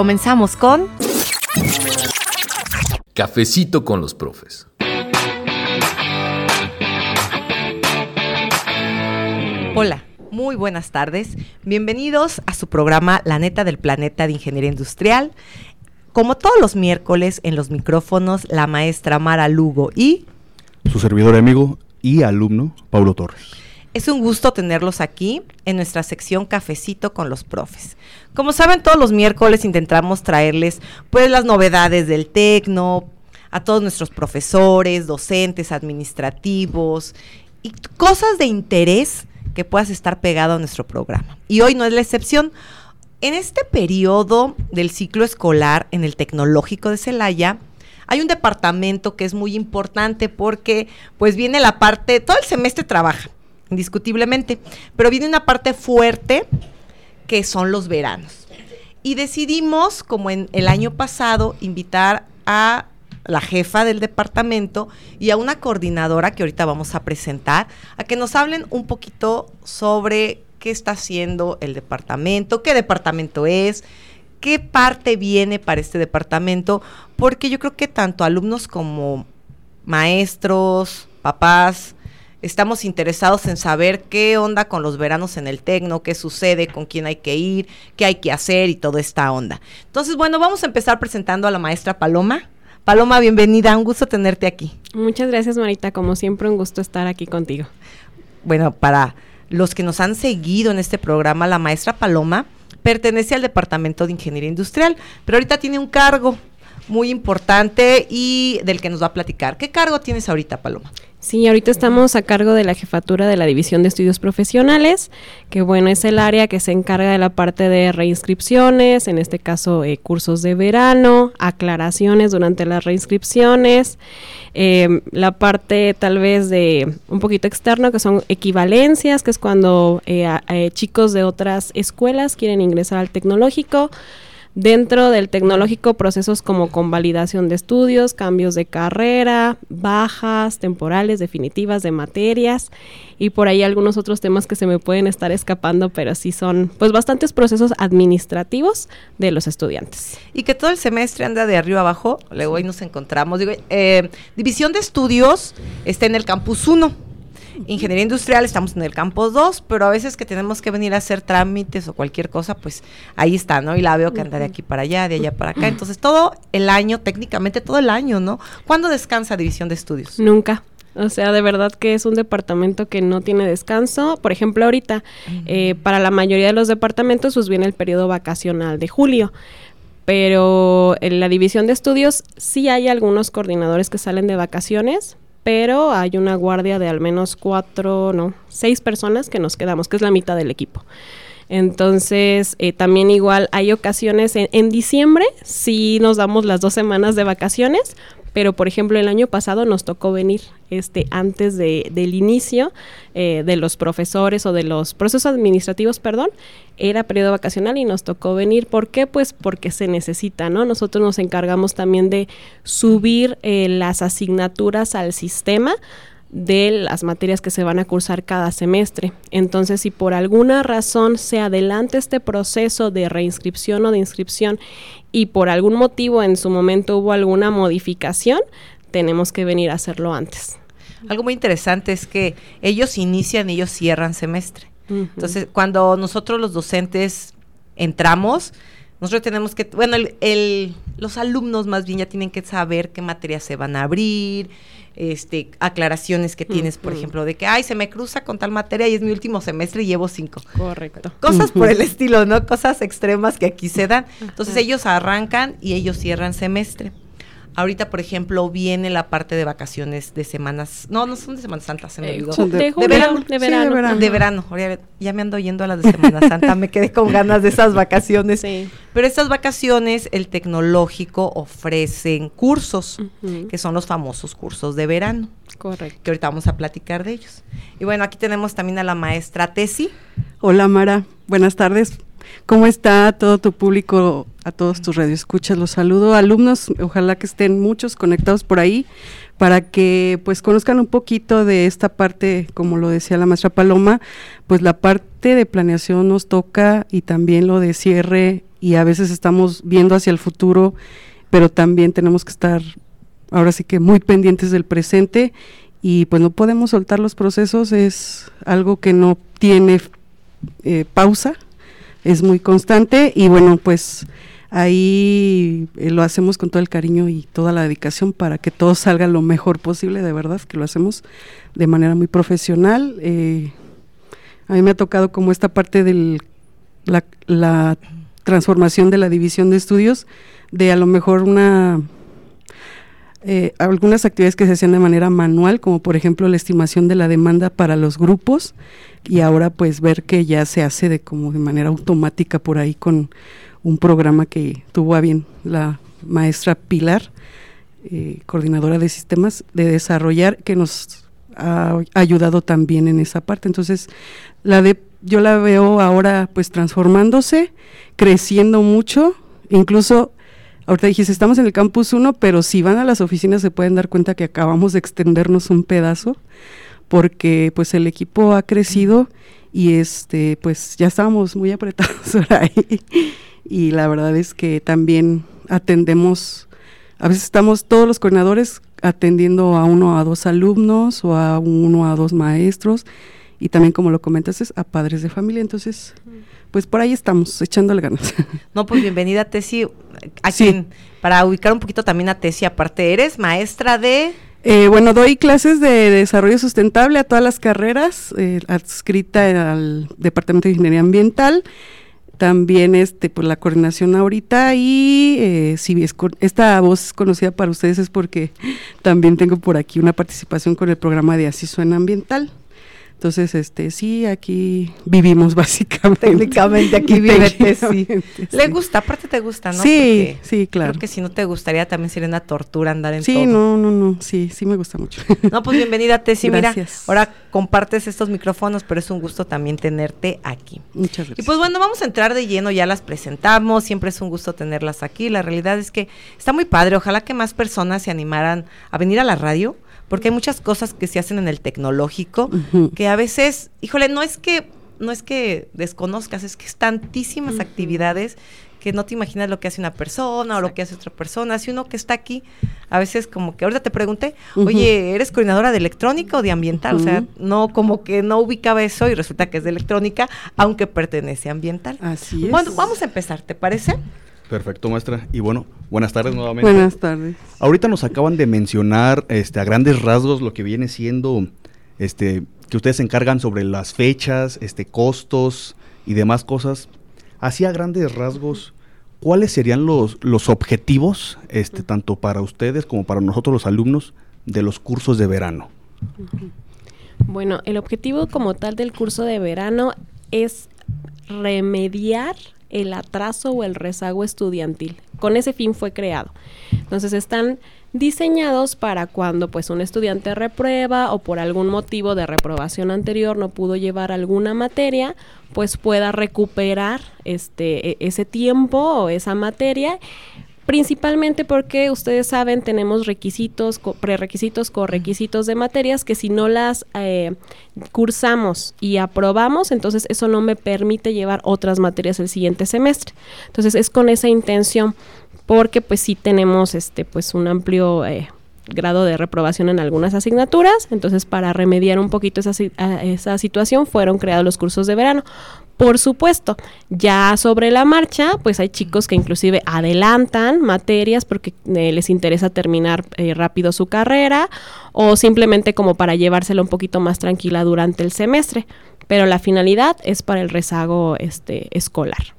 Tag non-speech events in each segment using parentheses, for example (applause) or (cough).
Comenzamos con Cafecito con los profes. Hola, muy buenas tardes. Bienvenidos a su programa La neta del planeta de Ingeniería Industrial. Como todos los miércoles en los micrófonos, la maestra Mara Lugo y Su servidor amigo y alumno, Paulo Torres. Es un gusto tenerlos aquí en nuestra sección Cafecito con los profes. Como saben, todos los miércoles intentamos traerles pues las novedades del tecno, a todos nuestros profesores, docentes, administrativos y cosas de interés que puedas estar pegado a nuestro programa. Y hoy no es la excepción. En este periodo del ciclo escolar en el Tecnológico de Celaya, hay un departamento que es muy importante porque pues viene la parte, todo el semestre trabaja, indiscutiblemente, pero viene una parte fuerte que son los veranos. Y decidimos, como en el año pasado, invitar a la jefa del departamento y a una coordinadora que ahorita vamos a presentar, a que nos hablen un poquito sobre qué está haciendo el departamento, qué departamento es, qué parte viene para este departamento, porque yo creo que tanto alumnos como maestros, papás, estamos interesados en saber qué onda con los veranos en el Tecno, qué sucede, con quién hay que ir, qué hay que hacer y toda esta onda. Entonces, bueno, vamos a empezar presentando a la maestra Paloma. Paloma, bienvenida, un gusto tenerte aquí. Muchas gracias, Marita. Como siempre, un gusto estar aquí contigo. Bueno, para los que nos han seguido en este programa, la maestra Paloma pertenece al Departamento de Ingeniería Industrial, pero ahorita tiene un cargo muy importante y del que nos va a platicar. ¿Qué cargo tienes ahorita, Paloma? Sí, ahorita estamos a cargo de la jefatura de la División de Estudios Profesionales, que bueno, es el área que se encarga de la parte de reinscripciones, en este caso eh, cursos de verano, aclaraciones durante las reinscripciones, eh, la parte tal vez de un poquito externo, que son equivalencias, que es cuando eh, eh, chicos de otras escuelas quieren ingresar al tecnológico. Dentro del tecnológico, procesos como convalidación de estudios, cambios de carrera, bajas temporales, definitivas de materias y por ahí algunos otros temas que se me pueden estar escapando, pero sí son pues bastantes procesos administrativos de los estudiantes. y que todo el semestre anda de arriba abajo. Luego hoy nos encontramos. Digo, eh, División de Estudios está en el campus 1. Ingeniería Industrial estamos en el campus 2, pero a veces que tenemos que venir a hacer trámites o cualquier cosa, pues ahí está, ¿no? Y la veo que anda de aquí para allá, de allá para acá. Entonces todo el año, técnicamente todo el año, ¿no? ¿Cuándo descansa División de Estudios? Nunca. O sea, de verdad que es un departamento que no tiene descanso. Por ejemplo, ahorita, eh, para la mayoría de los departamentos, pues viene el periodo vacacional de julio. Pero en la división de estudios sí hay algunos coordinadores que salen de vacaciones, pero hay una guardia de al menos cuatro, no, seis personas que nos quedamos, que es la mitad del equipo. Entonces, eh, también igual hay ocasiones en, en diciembre, sí nos damos las dos semanas de vacaciones, pero por ejemplo el año pasado nos tocó venir este antes de, del inicio eh, de los profesores o de los procesos administrativos, perdón, era periodo vacacional y nos tocó venir. ¿Por qué? Pues porque se necesita, ¿no? Nosotros nos encargamos también de subir eh, las asignaturas al sistema de las materias que se van a cursar cada semestre. Entonces, si por alguna razón se adelanta este proceso de reinscripción o de inscripción y por algún motivo en su momento hubo alguna modificación, tenemos que venir a hacerlo antes. Algo muy interesante es que ellos inician y ellos cierran semestre. Entonces, cuando nosotros los docentes entramos, nosotros tenemos que, bueno, el, el- los alumnos más bien ya tienen que saber qué materias se van a abrir, este, aclaraciones que tienes, por ejemplo, de que, ay, se me cruza con tal materia y es mi último semestre y llevo cinco. Correcto. Cosas por el estilo, ¿no? Cosas extremas que aquí se dan. Entonces ellos arrancan y ellos cierran semestre. Ahorita, por ejemplo, viene la parte de vacaciones de semanas. No, no son de Semana Santa, se me Eh, olvidó. ju- de- de, de julio, verano. de Sí, de verano. De verano. Ahora ya me ando yendo a las de Semana Santa. me quedé con ganas de esas vacaciones. (laughs) Sí. Pero estas vacaciones, el tecnológico ofrecen cursos, que son los famosos cursos de verano, Correcto. que ahorita vamos a platicar de ellos. Y bueno, aquí tenemos también a la maestra Tesi. Hola Mara, buenas tardes. ¿Cómo está todo tu público, a todos tus radioescuchas? Los saludo, alumnos, ojalá que estén muchos conectados por ahí para que pues conozcan un poquito de esta parte, como lo decía la maestra Paloma, pues la parte de planeación nos toca y también lo de cierre y a veces estamos viendo hacia el futuro, pero también tenemos que estar ahora sí que muy pendientes del presente y pues no podemos soltar los procesos, es algo que no tiene eh, pausa, es muy constante y bueno, pues ahí eh, lo hacemos con todo el cariño y toda la dedicación para que todo salga lo mejor posible, de verdad, que lo hacemos de manera muy profesional. eh, a mí me ha tocado como esta parte de la, la transformación de la división de estudios, de a lo mejor una eh, algunas actividades que se hacían de manera manual, como por ejemplo la estimación de la demanda para los grupos, y ahora pues ver que ya se hace de como de manera automática por ahí con un programa que tuvo a bien la maestra Pilar, eh, coordinadora de sistemas, de desarrollar, que nos ha ayudado también en esa parte. Entonces, la de yo la veo ahora pues transformándose, creciendo mucho, incluso Ahorita dijiste, estamos en el campus 1, pero si van a las oficinas se pueden dar cuenta que acabamos de extendernos un pedazo, porque pues el equipo ha crecido y este pues ya estábamos muy apretados (laughs) por ahí. Y la verdad es que también atendemos, a veces estamos todos los coordinadores atendiendo a uno a dos alumnos o a uno a dos maestros y también como lo comentas es a padres de familia, entonces pues por ahí estamos echándole ganas. (laughs) No, pues bienvenida Tesi. A Sí. quien- para ubicar un poquito también a Tesi, aparte eres maestra de... Eh, bueno, doy clases de desarrollo sustentable a todas las carreras, eh, adscrita al Departamento de Ingeniería Ambiental. También este, pues, la coordinación ahorita y eh, si es con- esta voz conocida para ustedes es porque también tengo por aquí una participación con el programa de Asiso en Ambiental. Entonces, este, sí, aquí vivimos (laughs) básicamente. Técnicamente aquí vive Tesi. Técnicamente, Le sí. gusta, aparte te gusta, ¿no? Sí, Porque sí, claro. Creo que si no te gustaría también sería una tortura andar en Sí, todo. no, no, no, sí, sí me gusta mucho. No, pues bienvenida Tesi. Mira, ahora compartes estos micrófonos, pero es un gusto también tenerte aquí. Muchas Y gracias. pues bueno, vamos a entrar de lleno, ya las presentamos, siempre es un gusto tenerlas aquí. La realidad es que está muy padre, ojalá que más personas se animaran a venir a la radio, porque hay muchas cosas que se hacen en el tecnológico que a veces, híjole, no es que no es que desconozcas, es que es tantísimas actividades que no te imaginas lo que hace una persona o lo que hace otra persona. Si uno que está aquí, a veces como que ahorita te pregunté, oye, ¿eres coordinadora de electrónica o de ambiental? O sea, no como que no ubicaba eso y resulta que es de electrónica, aunque pertenece a ambiental. Así es. Bueno, vamos a empezar, ¿te parece? Perfecto, maestra. Y bueno, buenas tardes nuevamente. Buenas tardes. Ahorita nos acaban de mencionar este, a grandes rasgos lo que viene siendo este, que ustedes se encargan sobre las fechas, este, costos y demás cosas. Así a grandes rasgos, ¿cuáles serían los, los objetivos, este, tanto para ustedes como para nosotros los alumnos, de los cursos de verano? Bueno, el objetivo como tal del curso de verano es remediar el atraso o el rezago estudiantil. Con ese fin fue creado. Entonces están diseñados para cuando pues un estudiante reprueba o por algún motivo de reprobación anterior no pudo llevar alguna materia, pues pueda recuperar este e- ese tiempo o esa materia Principalmente porque ustedes saben, tenemos requisitos, co- prerequisitos, correquisitos de materias que si no las eh, cursamos y aprobamos, entonces eso no me permite llevar otras materias el siguiente semestre. Entonces es con esa intención, porque pues sí tenemos este pues un amplio eh, grado de reprobación en algunas asignaturas, entonces para remediar un poquito esa, esa situación fueron creados los cursos de verano. Por supuesto, ya sobre la marcha, pues hay chicos que inclusive adelantan materias porque eh, les interesa terminar eh, rápido su carrera o simplemente como para llevársela un poquito más tranquila durante el semestre. Pero la finalidad es para el rezago este, escolar.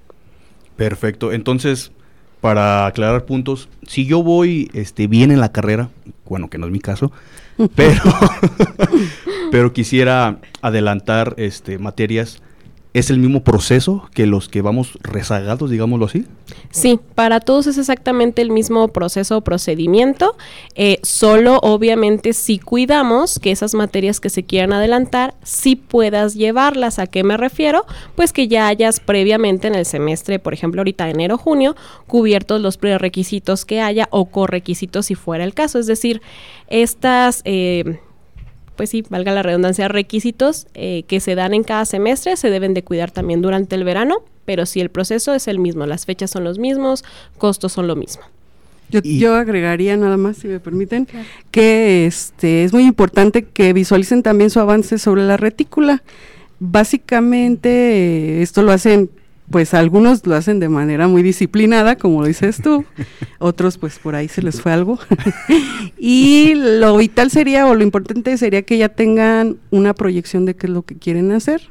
Perfecto. Entonces, para aclarar puntos, si yo voy este, bien en la carrera, bueno, que no es mi caso, (laughs) pero, (laughs) pero quisiera adelantar este, materias ¿Es el mismo proceso que los que vamos rezagados, digámoslo así? Sí, para todos es exactamente el mismo proceso o procedimiento, eh, solo obviamente si cuidamos que esas materias que se quieran adelantar, sí puedas llevarlas. ¿A qué me refiero? Pues que ya hayas previamente en el semestre, por ejemplo ahorita enero-junio, cubiertos los prerequisitos que haya o correquisitos si fuera el caso. Es decir, estas... Eh, pues sí, valga la redundancia, requisitos eh, que se dan en cada semestre se deben de cuidar también durante el verano, pero si el proceso es el mismo, las fechas son los mismos, costos son lo mismo. Yo, agregaría nada más, si me permiten, que este es muy importante que visualicen también su avance sobre la retícula. Básicamente, esto lo hacen pues algunos lo hacen de manera muy disciplinada, como lo dices tú, (laughs) otros pues por ahí se les fue algo. (laughs) y lo vital sería, o lo importante sería que ya tengan una proyección de qué es lo que quieren hacer.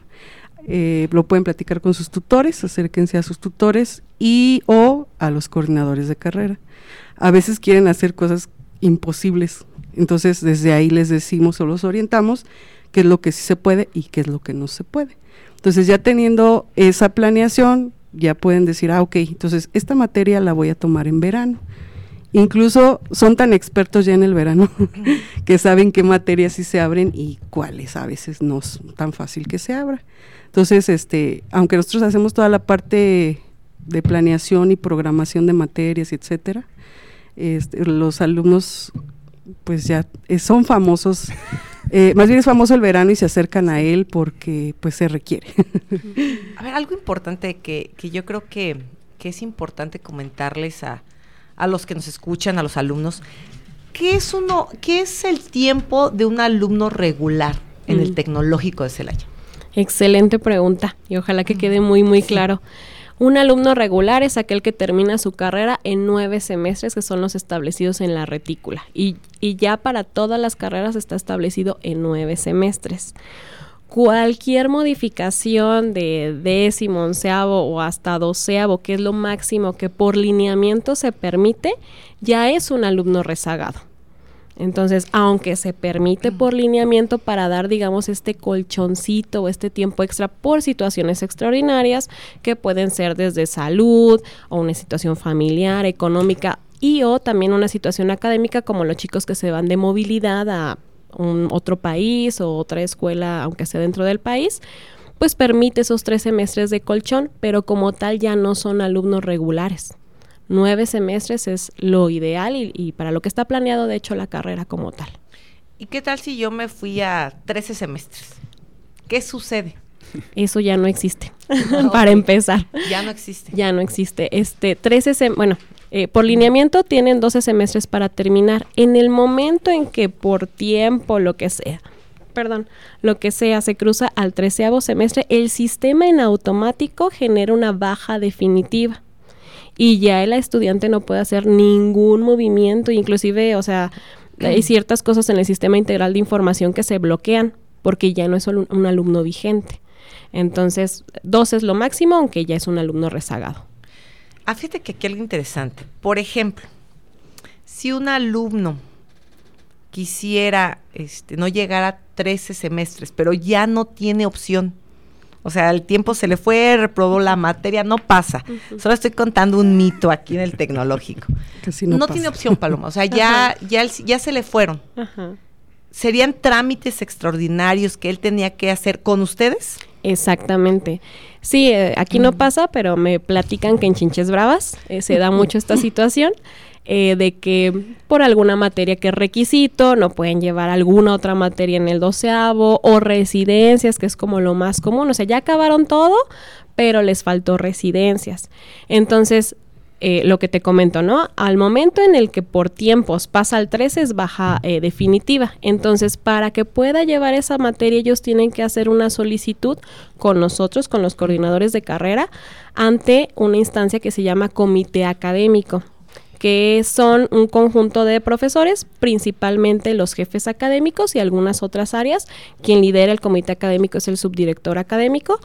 Eh, lo pueden platicar con sus tutores, acérquense a sus tutores y o a los coordinadores de carrera. A veces quieren hacer cosas imposibles, entonces desde ahí les decimos o los orientamos qué es lo que sí se puede y qué es lo que no se puede. Entonces ya teniendo esa planeación, ya pueden decir, ah, ok, entonces esta materia la voy a tomar en verano. Incluso son tan expertos ya en el verano (laughs) que saben qué materias sí se abren y cuáles a veces no es tan fácil que se abra. Entonces, este, aunque nosotros hacemos toda la parte de planeación y programación de materias, etcétera, este, los alumnos pues ya eh, son famosos eh, más bien es famoso el verano y se acercan a él porque pues se requiere. (laughs) a ver, algo importante que, que yo creo que, que, es importante comentarles a, a, los que nos escuchan, a los alumnos, ¿qué es uno, qué es el tiempo de un alumno regular en el mm. tecnológico de Celaya? Excelente pregunta y ojalá que quede muy, muy claro. Un alumno regular es aquel que termina su carrera en nueve semestres, que son los establecidos en la retícula. Y, ya para todas las carreras está establecido en nueve semestres. Cualquier modificación de décimo, onceavo o hasta doceavo, que es lo máximo que por lineamiento se permite, ya es un alumno rezagado. Entonces, aunque se permite por lineamiento para dar, digamos, este colchoncito o este tiempo extra por situaciones extraordinarias que pueden ser desde salud o una situación familiar, económica y o también una situación académica como los chicos que se van de movilidad a un otro país o otra escuela, aunque sea dentro del país, pues permite esos tres semestres de colchón, pero como tal ya no son alumnos regulares nueve semestres es lo ideal y, para lo que está planeado, de hecho, la carrera como tal. ¿Y qué tal si yo me fui a 13 semestres? ¿Qué sucede? Eso ya no existe, (laughs) (laughs) para empezar. Ya no existe. Ya no existe. Este, 13 bueno, eh, por lineamiento tienen 12 semestres para terminar. En el momento en que por tiempo, lo que sea, perdón, lo que sea, se cruza al treceavo semestre, el sistema en automático genera una baja definitiva y ya el estudiante no puede hacer ningún movimiento, inclusive, o sea, hay ciertas cosas en el sistema integral de información que se bloquean porque ya no es solo un, alumno vigente. Entonces, dos es lo máximo, aunque ya es un alumno rezagado. Ah, fíjate que aquí algo interesante. Por ejemplo, si un alumno quisiera este, no llegar a 13 semestres, pero ya no tiene opción o sea, el tiempo se le fue, reprobó la materia, no pasa. Solo estoy contando un mito aquí en el tecnológico. (laughs) no, tiene opción, Paloma. O sea, ya, ya, ya se le fueron. ¿Serían trámites extraordinarios que él tenía que hacer con ustedes? Exactamente. Sí, eh, aquí no pasa, pero me platican que en Chinches Bravas eh, se da mucho esta (laughs) situación. Eh, de que por alguna materia que es requisito, no pueden llevar alguna otra materia en el doceavo, o residencias, que es como lo más común. O sea, ya acabaron todo, pero les faltó residencias. Entonces, eh, lo que te comento, ¿no? Al momento en el que por tiempos pasa al 13 es baja eh, definitiva. Entonces, para que pueda llevar esa materia, ellos tienen que hacer una solicitud con nosotros, con los coordinadores de carrera, ante una instancia que se llama comité académico que son un conjunto de profesores, principalmente los jefes académicos y algunas otras áreas. Quien lidera el comité académico es el subdirector académico,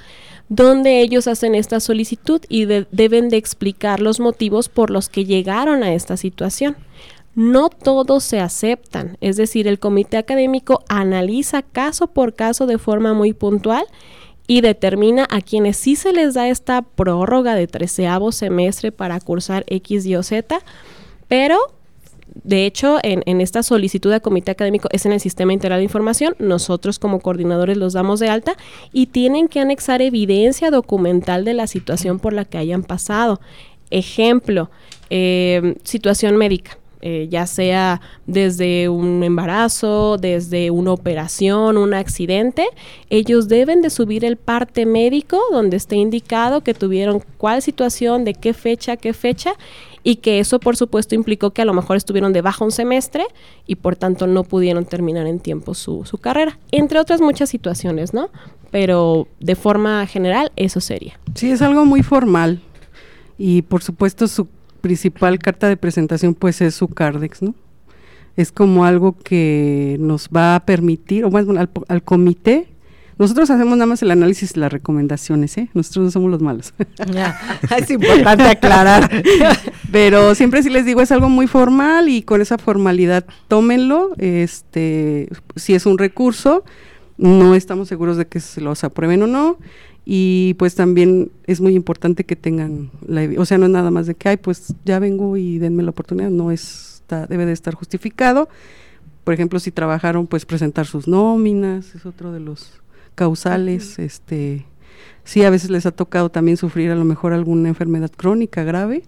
donde ellos hacen esta solicitud y deben de explicar los motivos por los que llegaron a esta situación. No todos se aceptan, es decir, el comité académico analiza caso por caso de forma muy puntual y determina a quienes sí se les da esta prórroga de treceavo semestre para cursar X, Y o Z, pero de hecho, en, esta solicitud de comité académico es en el sistema integral de información. Nosotros como coordinadores los damos de alta y tienen que anexar evidencia documental de la situación por la que hayan pasado. Ejemplo, eh, situación médica. Eh, ya sea desde un embarazo, desde una operación, un accidente, ellos deben de subir el parte médico donde esté indicado que tuvieron cuál situación, de qué fecha, qué fecha, y que eso por supuesto implicó que a lo mejor estuvieron de baja un semestre y por tanto no pudieron terminar en tiempo su, su carrera, entre otras muchas situaciones, ¿no? Pero de forma general eso sería. Sí, es algo muy formal y por supuesto su principal carta de presentación pues es su CARDEX, ¿no? Es como algo que nos va a permitir, o más bueno, al, comité, nosotros hacemos nada más el análisis y las recomendaciones, ¿eh? Nosotros no somos los malos. (laughs) es importante aclarar. (laughs) Pero siempre sí les digo, es algo muy formal y con esa formalidad tómenlo. Este, si es un recurso, no estamos seguros de que se los aprueben o no. Y pues también es muy importante que tengan la o sea no es nada más de que ay pues ya vengo y denme la oportunidad no está debe de estar justificado. Por ejemplo si trabajaron pues presentar sus nóminas es otro de los causales este sí a veces les ha tocado también sufrir a lo mejor alguna enfermedad crónica grave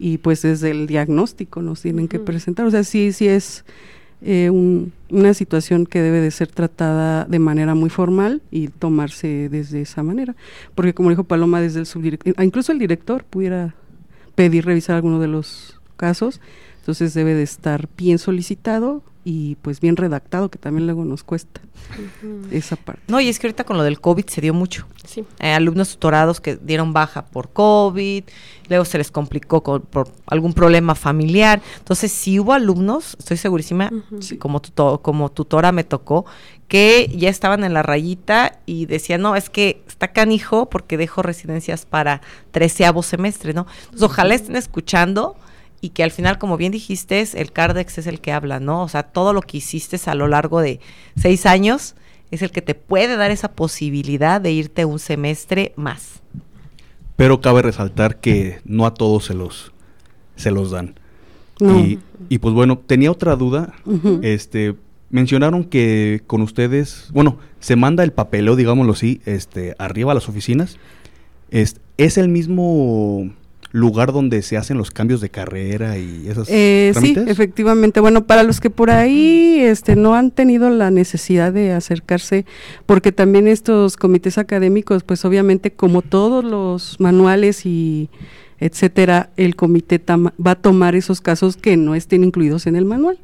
y pues desde el diagnóstico nos tienen que presentar. O sea sí sí es eh, una situación que debe de ser tratada de manera muy formal y tomarse desde esa manera. Porque como dijo Paloma, desde el subdirector, ah, incluso el director pudiera pedir revisar alguno de los casos, entonces debe de estar bien solicitado y pues bien redactado, que también luego nos cuesta esa parte. No, y es que ahorita con lo del COVID se dio mucho. Sí. Eh, alumnos tutorados que dieron baja por COVID, luego se les complicó por algún problema familiar. Entonces, si hubo alumnos, estoy segurísima, como, como tutora me tocó, que ya estaban en la rayita y decían, no, es que está canijo porque dejo residencias para treceavo semestre, ¿no? Entonces, ojalá estén escuchando y que al final, como bien dijiste, el CARDEX es el que habla, ¿no? O sea, todo lo que hiciste a lo largo de seis años es el que te puede dar esa posibilidad de irte un semestre más. Pero cabe resaltar que no a todos se los, se los dan. Y, pues bueno, tenía otra duda. Este, mencionaron que con ustedes, bueno, se manda el papeleo, digámoslo así, este, arriba a las oficinas. Es, es el mismo lugar donde se hacen los cambios de carrera y esas eh, Sí, efectivamente. Bueno, para los que por ahí este, no han tenido la necesidad de acercarse, porque también estos comités académicos, pues obviamente como todos los manuales y etcétera, el comité va a tomar esos casos que no estén incluidos en el manual.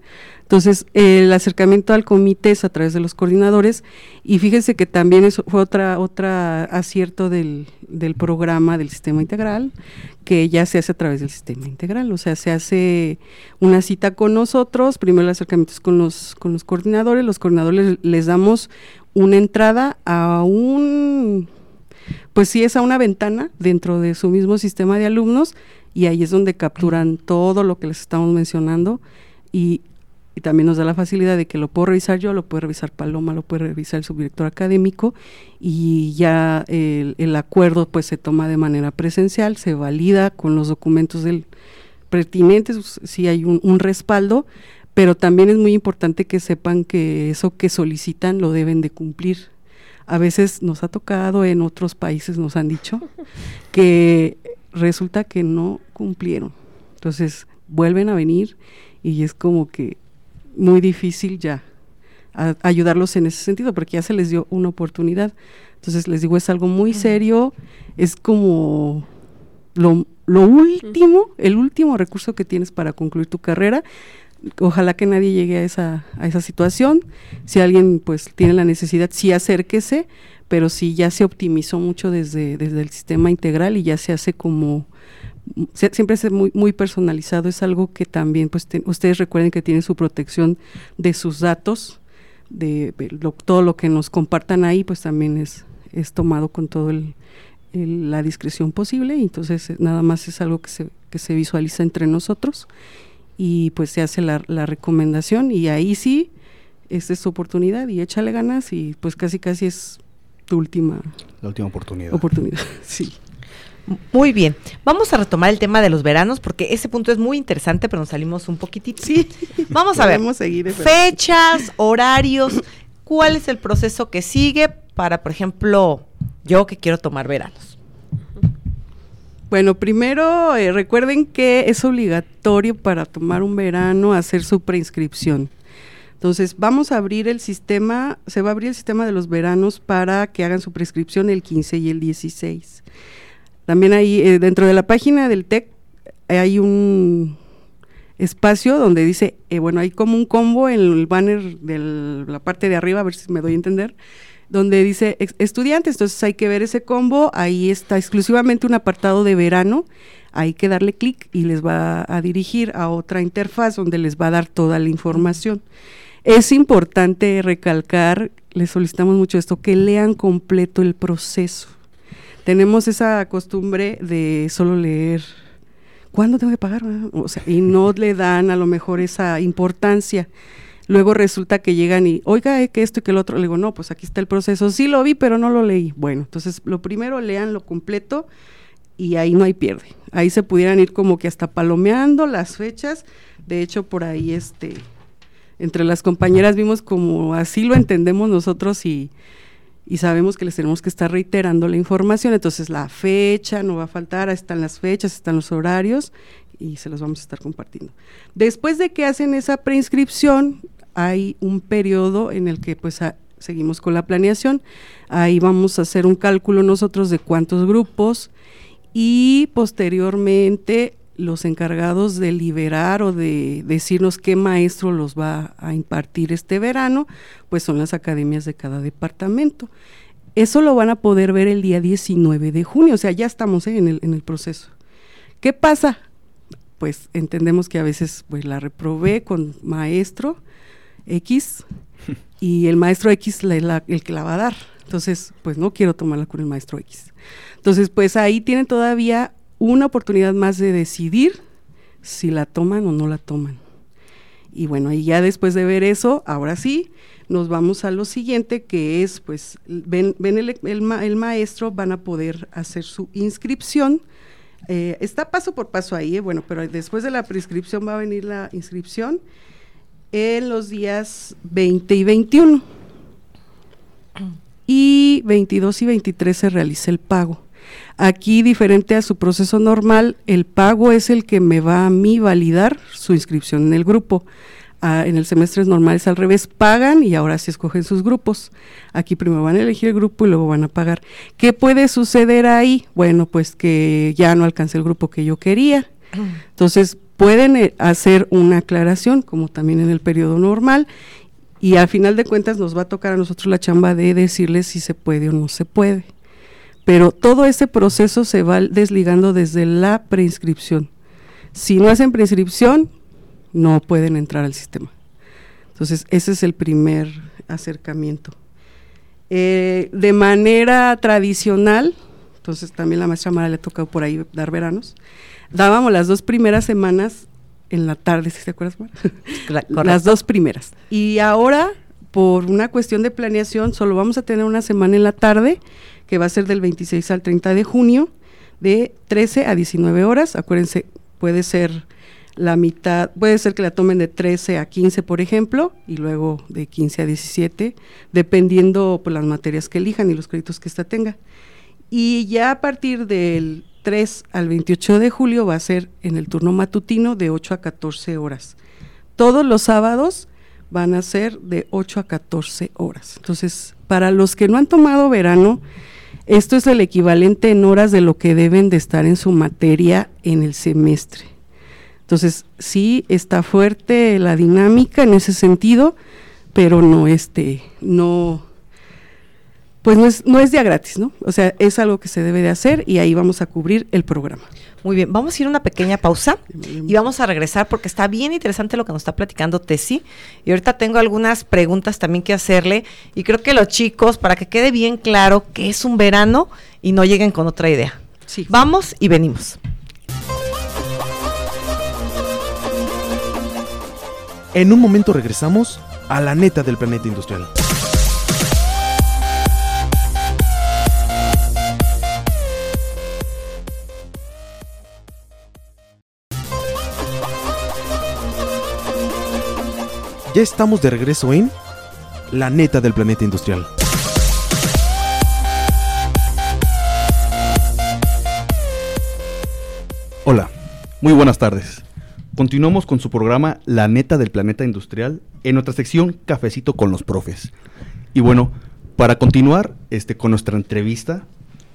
Entonces, el acercamiento al comité es a través de los coordinadores y fíjense que también eso fue otra otra acierto del, del programa del sistema integral, que ya se hace a través del sistema integral, o sea, se hace una cita con nosotros, primero el acercamiento es con los, con los coordinadores, los coordinadores les damos una entrada a un, pues sí es a una ventana dentro de su mismo sistema de alumnos y ahí es donde capturan todo lo que les estamos mencionando y y también nos da la facilidad de que lo puedo revisar yo, lo puede revisar Paloma, lo puede revisar el subdirector académico y ya el, acuerdo pues se toma de manera presencial, se valida con los documentos del pertinentes, si hay un, respaldo, pero también es muy importante que sepan que eso que solicitan lo deben de cumplir. A veces nos ha tocado, en otros países nos han dicho, que resulta que no cumplieron. Entonces vuelven a venir y es como que muy difícil ya ayudarlos en ese sentido, porque ya se les dio una oportunidad. Entonces les digo, es algo muy serio, es como lo, último, el último recurso que tienes para concluir tu carrera. Ojalá que nadie llegue a esa, a esa situación. Si alguien pues tiene la necesidad, sí acérquese, pero si ya se optimizó mucho desde, desde el sistema integral y ya se hace como siempre es muy, muy personalizado, es algo que también, pues ustedes recuerden que tienen su protección de sus datos, de, todo lo que nos compartan ahí, pues también es, es tomado con todo el, el- la discreción posible, y entonces nada más es algo que se, que se visualiza entre nosotros y pues se hace la, la recomendación y ahí sí, esta es tu oportunidad y échale ganas y pues casi casi es tu última La última oportunidad. oportunidad. (laughs) Sí. Muy bien. Vamos a retomar el tema de los veranos porque ese punto es muy interesante, pero nos salimos un poquitito. Sí. Vamos (laughs) a ver. Podemos seguir. Fechas, horarios, ¿cuál es el proceso que sigue para, por ejemplo, yo que quiero tomar veranos? Bueno, primero eh, recuerden que es obligatorio para tomar un verano hacer su preinscripción. Entonces, vamos a abrir el sistema, se va a abrir el sistema de los veranos para que hagan su prescripción el 15 y el 16. También ahí, eh, dentro de la página del TEC, eh, hay un espacio donde dice, eh, bueno, hay como un combo en el banner de la parte de arriba, a ver si me doy a entender, donde dice estudiantes, entonces hay que ver ese combo, ahí está exclusivamente un apartado de verano, hay que darle clic y les va a dirigir a otra interfaz donde les va a dar toda la información. Es importante recalcar, les solicitamos mucho esto, que lean completo el proceso. Tenemos esa costumbre de solo leer ¿cuándo tengo que pagar? O sea, y no le dan a lo mejor esa importancia. Luego resulta que llegan y, oiga, eh, que esto y que el otro. Le digo, no, pues aquí está el proceso. Sí lo vi, pero no lo leí. Bueno, entonces lo primero lean lo completo y ahí no hay pierde. Ahí se pudieran ir como que hasta palomeando las fechas. De hecho, por ahí, este, entre las compañeras vimos como así lo entendemos nosotros y, y sabemos que les tenemos que estar reiterando la información. Entonces, la fecha no va a faltar, ahí están las fechas, están los horarios y se los vamos a estar compartiendo. Después de que hacen esa preinscripción, hay un periodo en el que pues a- seguimos con la planeación. Ahí vamos a hacer un cálculo nosotros de cuántos grupos y posteriormente los encargados de liberar o de decirnos qué maestro los va a impartir este verano, pues son las academias de cada departamento. Eso lo van a poder ver el día 19 de junio, o sea, ya estamos ¿eh? en, el, en el proceso. ¿Qué pasa? Pues entendemos que a veces pues la reprobé con maestro X y el maestro X la- el que la va a dar. Entonces, pues no quiero tomarla con el maestro X. Entonces, pues ahí tienen todavía una oportunidad más de decidir si la toman o no la toman. Y bueno, y ya después de ver eso, ahora sí, nos vamos a lo siguiente, que es, pues, ven, ven el, el maestro, van a poder hacer su inscripción. Eh, está paso por paso ahí, eh, bueno, pero después de la prescripción va a venir la inscripción en los días 20 y 21. Y 22 y 23 se realiza el pago. Aquí, diferente a su proceso normal, el pago es el que me va a mí validar su inscripción en el grupo. Ah, en el semestre normal es al revés, pagan y ahora sí escogen sus grupos. Aquí primero van a elegir el grupo y luego van a pagar. ¿Qué puede suceder ahí? Bueno, pues que ya no alcancé el grupo que yo quería. Entonces, pueden eh, hacer una aclaración, como también en el periodo normal, y al final de cuentas nos va a tocar a nosotros la chamba de decirles si se puede o no se puede. Pero todo ese proceso se va desligando desde la preinscripción. Si no hacen preinscripción, no pueden entrar al sistema. Entonces, ese es el primer acercamiento. Eh, de manera tradicional, entonces también la maestra Mara le ha tocado por ahí dar veranos, dábamos las dos primeras semanas en la tarde, si te acuerdas? Cla- (laughs) las dos primeras. Y ahora, por una cuestión de planeación, solo vamos a tener una semana en la tarde, que va a ser del 26 al 30 de junio, de 13 a 19 horas. Acuérdense, puede ser la mitad, puede ser que la tomen de 13 a 15, por ejemplo, y luego de 15 a 17, dependiendo por las materias que elijan y los créditos que ésta tenga. Y ya a partir del 3 al 28 de julio va a ser en el turno matutino de 8 a 14 horas. Todos los sábados van a ser de 8 a 14 horas. Entonces, para los que no han tomado verano, esto es el equivalente en horas de lo que deben de estar en su materia en el semestre. Entonces, sí está fuerte la dinámica en ese sentido, pero no este, no, pues no es, no es día gratis, ¿no? O sea, es algo que se debe de hacer y ahí vamos a cubrir el programa. Muy bien, vamos a ir a una pequeña pausa y vamos a regresar porque está bien interesante lo que nos está platicando Tessy. Y ahorita tengo algunas preguntas también que hacerle. Y creo que los chicos, para que quede bien claro que es un verano y no lleguen con otra idea. Sí. Vamos y venimos. En un momento regresamos a la neta del planeta industrial. Ya estamos de regreso en la neta del planeta industrial. Hola, muy buenas tardes. Continuamos con su programa La neta del planeta industrial en nuestra sección Cafecito con los profes. Y bueno, para continuar este, con nuestra entrevista,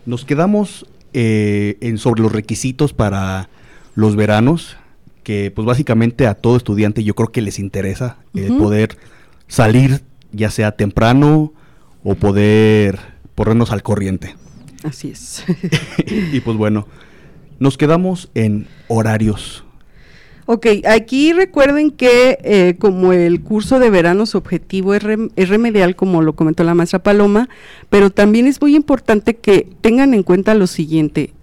nos quedamos eh, en sobre los requisitos para los veranos, que pues básicamente a todo estudiante yo creo que les interesa el poder salir ya sea temprano o poder ponernos al corriente. Así es. (laughs) y pues bueno, nos quedamos en horarios. Ok, aquí recuerden que eh, como el curso de verano su objetivo es, rem- es remedial, como lo comentó la maestra Paloma, pero también es muy importante que tengan en cuenta lo siguiente.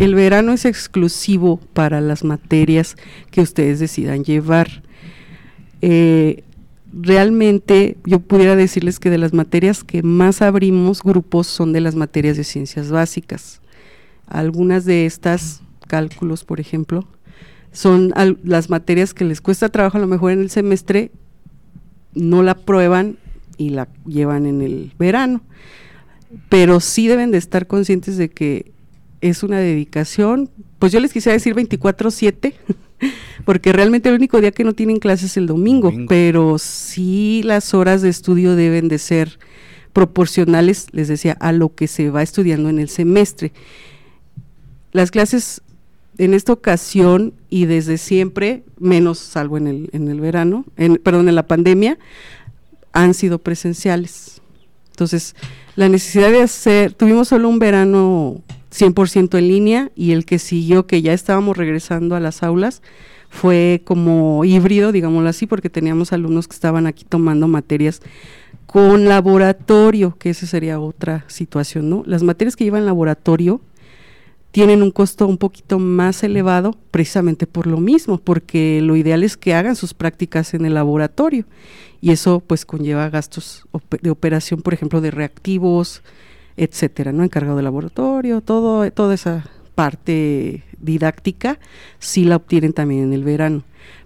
El verano es exclusivo para las materias que ustedes decidan llevar. Eh, realmente yo pudiera decirles que de las materias que más abrimos grupos son de las materias de ciencias básicas. Algunas de estas, cálculos por ejemplo, son las materias que les cuesta trabajo a lo mejor en el semestre, no la prueban y la llevan en el verano. Pero sí deben de estar conscientes de que es una dedicación, pues yo les quisiera decir 24/7, (laughs) porque realmente el único día que no tienen clases es el domingo, Domingo. pero sí las horas de estudio deben de ser proporcionales, les decía, a lo que se va estudiando en el semestre. Las clases en esta ocasión y desde siempre, menos salvo en el, en el verano, en, perdón, en la pandemia, han sido presenciales. Entonces, la necesidad de hacer, tuvimos solo un verano 100% en línea y el que siguió, que ya estábamos regresando a las aulas, fue como híbrido, digámoslo así, porque teníamos alumnos que estaban aquí tomando materias con laboratorio, que esa sería otra situación, ¿no? Las materias que llevan laboratorio tienen un costo un poquito más elevado precisamente por lo mismo, porque lo ideal es que hagan sus prácticas en el laboratorio y eso pues conlleva gastos de operación, por ejemplo, de reactivos, etcétera, ¿no? Encargado de laboratorio, todo, toda esa parte didáctica sí la obtienen también en el verano,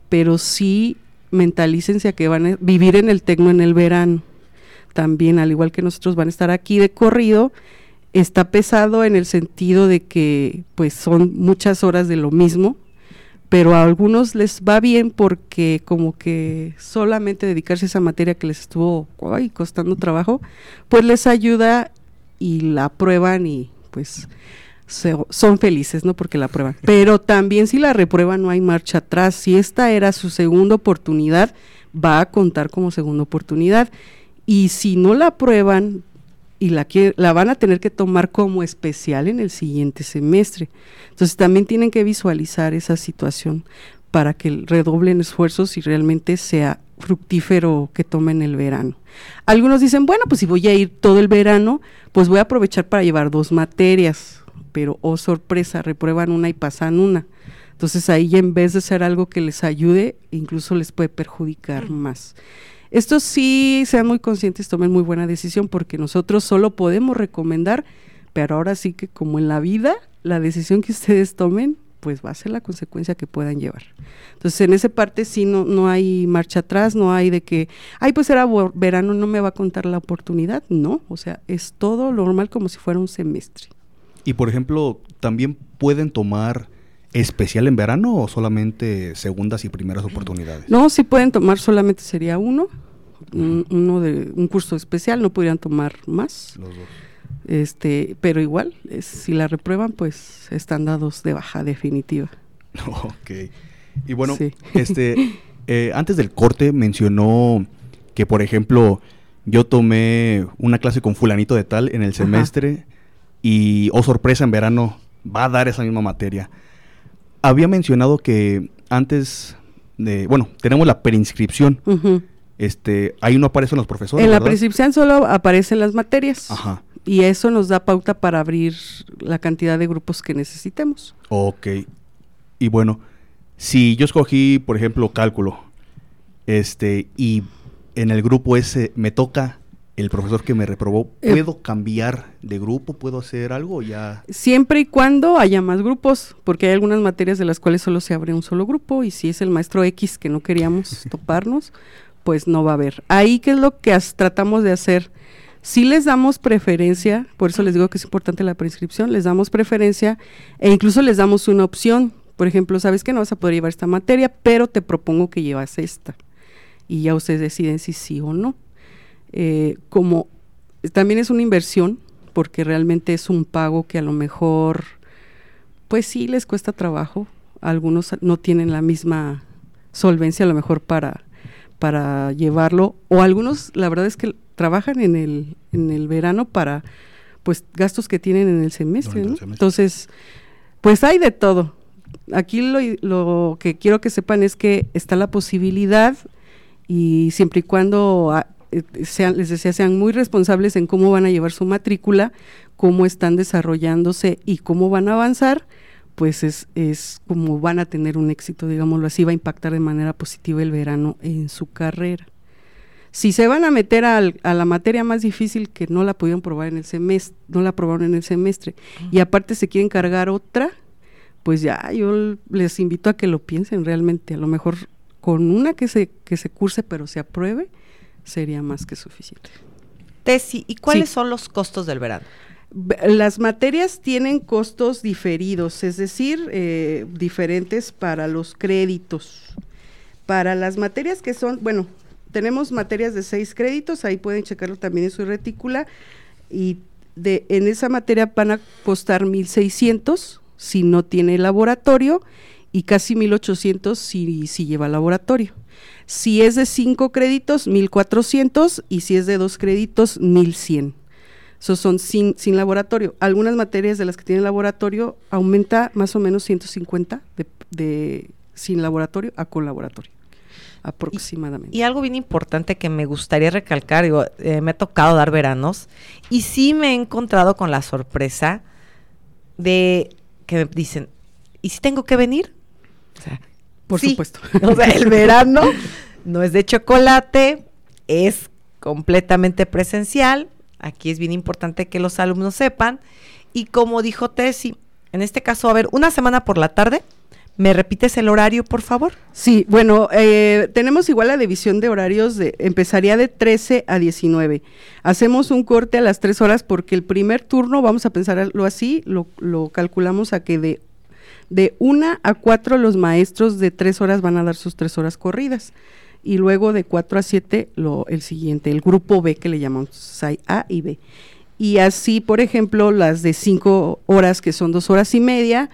pero sí mentalícense a que van a vivir en el tecno en el verano. También, al igual que nosotros van a estar aquí de corrido, está pesado en el sentido de que pues son muchas horas de lo mismo, pero a algunos les va bien porque como que solamente dedicarse a esa materia que les estuvo ay, costando trabajo, pues les ayuda y la aprueban y pues se- son felices, ¿no? Porque la aprueban. Pero también si la reprueban no hay marcha atrás. Si esta era su segunda oportunidad, va a contar como segunda oportunidad. Y si no la aprueban y la, la van a tener que tomar como especial en el siguiente semestre. Entonces también tienen que visualizar esa situación para que redoblen esfuerzos y realmente sea fructífero que tomen el verano. Algunos dicen, bueno, pues si voy a ir todo el verano, pues voy a aprovechar para llevar dos materias, pero oh sorpresa, reprueban una y pasan una. Entonces ahí en vez de ser algo que les ayude, incluso les puede perjudicar más. Esto sí, sean muy conscientes, tomen muy buena decisión porque nosotros solo podemos recomendar, pero ahora sí que como en la vida, la decisión que ustedes tomen, pues va a ser la consecuencia que puedan llevar. Entonces, en esa parte sí no, no hay marcha atrás, no hay de que, ay, pues era verano, no me va a contar la oportunidad. No, o sea, es todo normal como si fuera un semestre. Y por ejemplo, ¿también pueden tomar especial en verano o solamente segundas y primeras oportunidades? No, sí pueden tomar, solamente sería uno, un- uno de un curso especial, no podrían tomar más. Los dos. Este, pero igual, es- si la reprueban, pues están dados de baja definitiva. (laughs) Ok. Y bueno, Sí. (laughs) este, eh, antes del corte mencionó que, por ejemplo, yo tomé una clase con fulanito de tal en el Ajá. semestre y, oh sorpresa, en verano va a dar esa misma materia. había mencionado que antes de, bueno, tenemos la preinscripción. Este, ahí no aparecen los profesores. En la ¿verdad? prescripción solo aparecen las materias. Ajá. Y eso nos da pauta para abrir la cantidad de grupos que necesitemos. Ok. Y bueno, si yo escogí, por ejemplo, cálculo, este, y en el grupo ese me toca el profesor que me reprobó, Eh. ¿puedo cambiar de grupo? ¿Puedo hacer algo? Ya. Siempre y cuando haya más grupos, porque hay algunas materias de las cuales solo se abre un solo grupo y si es el maestro X que no queríamos (laughs) toparnos, pues no va a haber. Ahí qué es lo que as- tratamos de hacer. Si les damos preferencia, por eso les digo que es importante la prescripción, les damos preferencia e incluso les damos una opción. Por ejemplo, sabes que no vas a poder llevar esta materia, pero te propongo que llevas esta. Y ya ustedes deciden si sí o no. Eh, como también es una inversión, porque realmente es un pago que a lo mejor, pues sí les cuesta trabajo. Algunos no tienen la misma solvencia a lo mejor para, para llevarlo. O algunos, la verdad es que trabajan en el, en el verano para pues gastos que tienen en el semestre. Entonces, pues hay de todo. Aquí lo, lo que quiero que sepan es que está la posibilidad y siempre y cuando ah, eh, sean, les decía, sean muy responsables en cómo van a llevar su matrícula, cómo están desarrollándose y cómo van a avanzar, pues es, es como van a tener un éxito, digámoslo así, va a impactar de manera positiva el verano en su carrera. Si se van a meter al- a la materia más difícil que no la pudieron probar en el semestre, no la aprobaron en el semestre, y aparte se quieren cargar otra, pues ya yo les invito a que lo piensen realmente. A lo mejor con una que se, que se curse pero se apruebe, sería más que suficiente. Tessy, ¿y cuáles Sí. son los costos del verano? Las materias tienen costos diferidos, es decir, eh, diferentes para los créditos. Para las materias que son, bueno, tenemos materias de seis créditos, ahí pueden checarlo también en su retícula, y en esa materia van a costar 1.600 si no tiene laboratorio y casi 1.800 si, si lleva laboratorio. Si es de cinco créditos, 1.400 y si es de dos créditos, 1.100. Esos son sin, sin laboratorio. Algunas materias de las que tienen laboratorio aumenta más o menos 150 de, de sin laboratorio a con laboratorio, aproximadamente. Y algo bien importante que me gustaría recalcar, digo, eh, me ha tocado dar veranos y sí me he encontrado con la sorpresa de que me dicen, ¿y si tengo que venir? O sea, Por sí. supuesto. (laughs) O sea, el verano (laughs) no es de chocolate, es completamente presencial. Aquí es bien importante que los alumnos sepan. Y como dijo Tessy, en este caso, a ver, una semana por la tarde, ¿me repites el horario, por favor? Sí, bueno, eh, tenemos igual la división de horarios, de, empezaría de 13 a 19. Hacemos un corte a las 3 horas porque el primer turno, vamos a pensarlo así, lo, lo calculamos a que de, de 1 a 4 los maestros de 3 horas van a dar sus 3 horas corridas. Y luego de 4 a 7 lo, el siguiente, el grupo B que le llamamos A y B. Y así, por ejemplo, las de 5 horas, que son 2 horas y media,